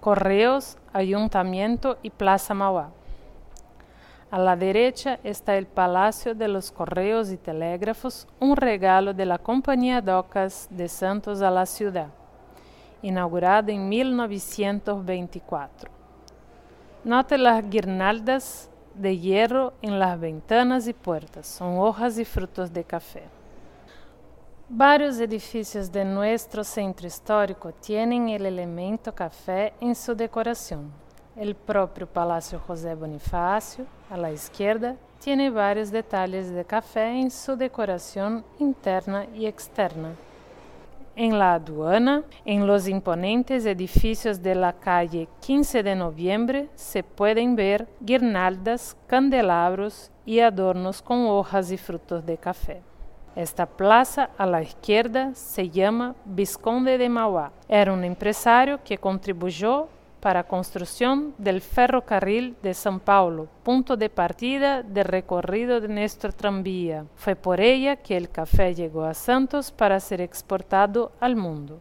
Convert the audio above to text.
Correos, Ayuntamiento y Plaza Mauá. A la derecha está el Palacio de los Correos y Telégrafos, un regalo de la Compañía Docas de Santos a la ciudad, inaugurado en 1924. Note las guirnaldas de hierro en las ventanas y puertas, son hojas y frutos de café. Varios edificios de nuestro centro histórico tienen el elemento café en su decoración. El propio Palacio José Bonifacio, a la izquierda, tiene varios detalles de café en su decoración interna y externa. En la aduana, en los imponentes edificios de la calle 15 de noviembre, se pueden ver guirnaldas, candelabros y adornos con hojas y frutos de café. Esta plaza a la izquierda se llama Visconde de Mauá. Era un empresario que contribuyó para construção do ferrocarril de São Paulo, ponto de partida de recorrido de nuestro tranvía. Foi por ella que o café chegou a Santos para ser exportado ao mundo.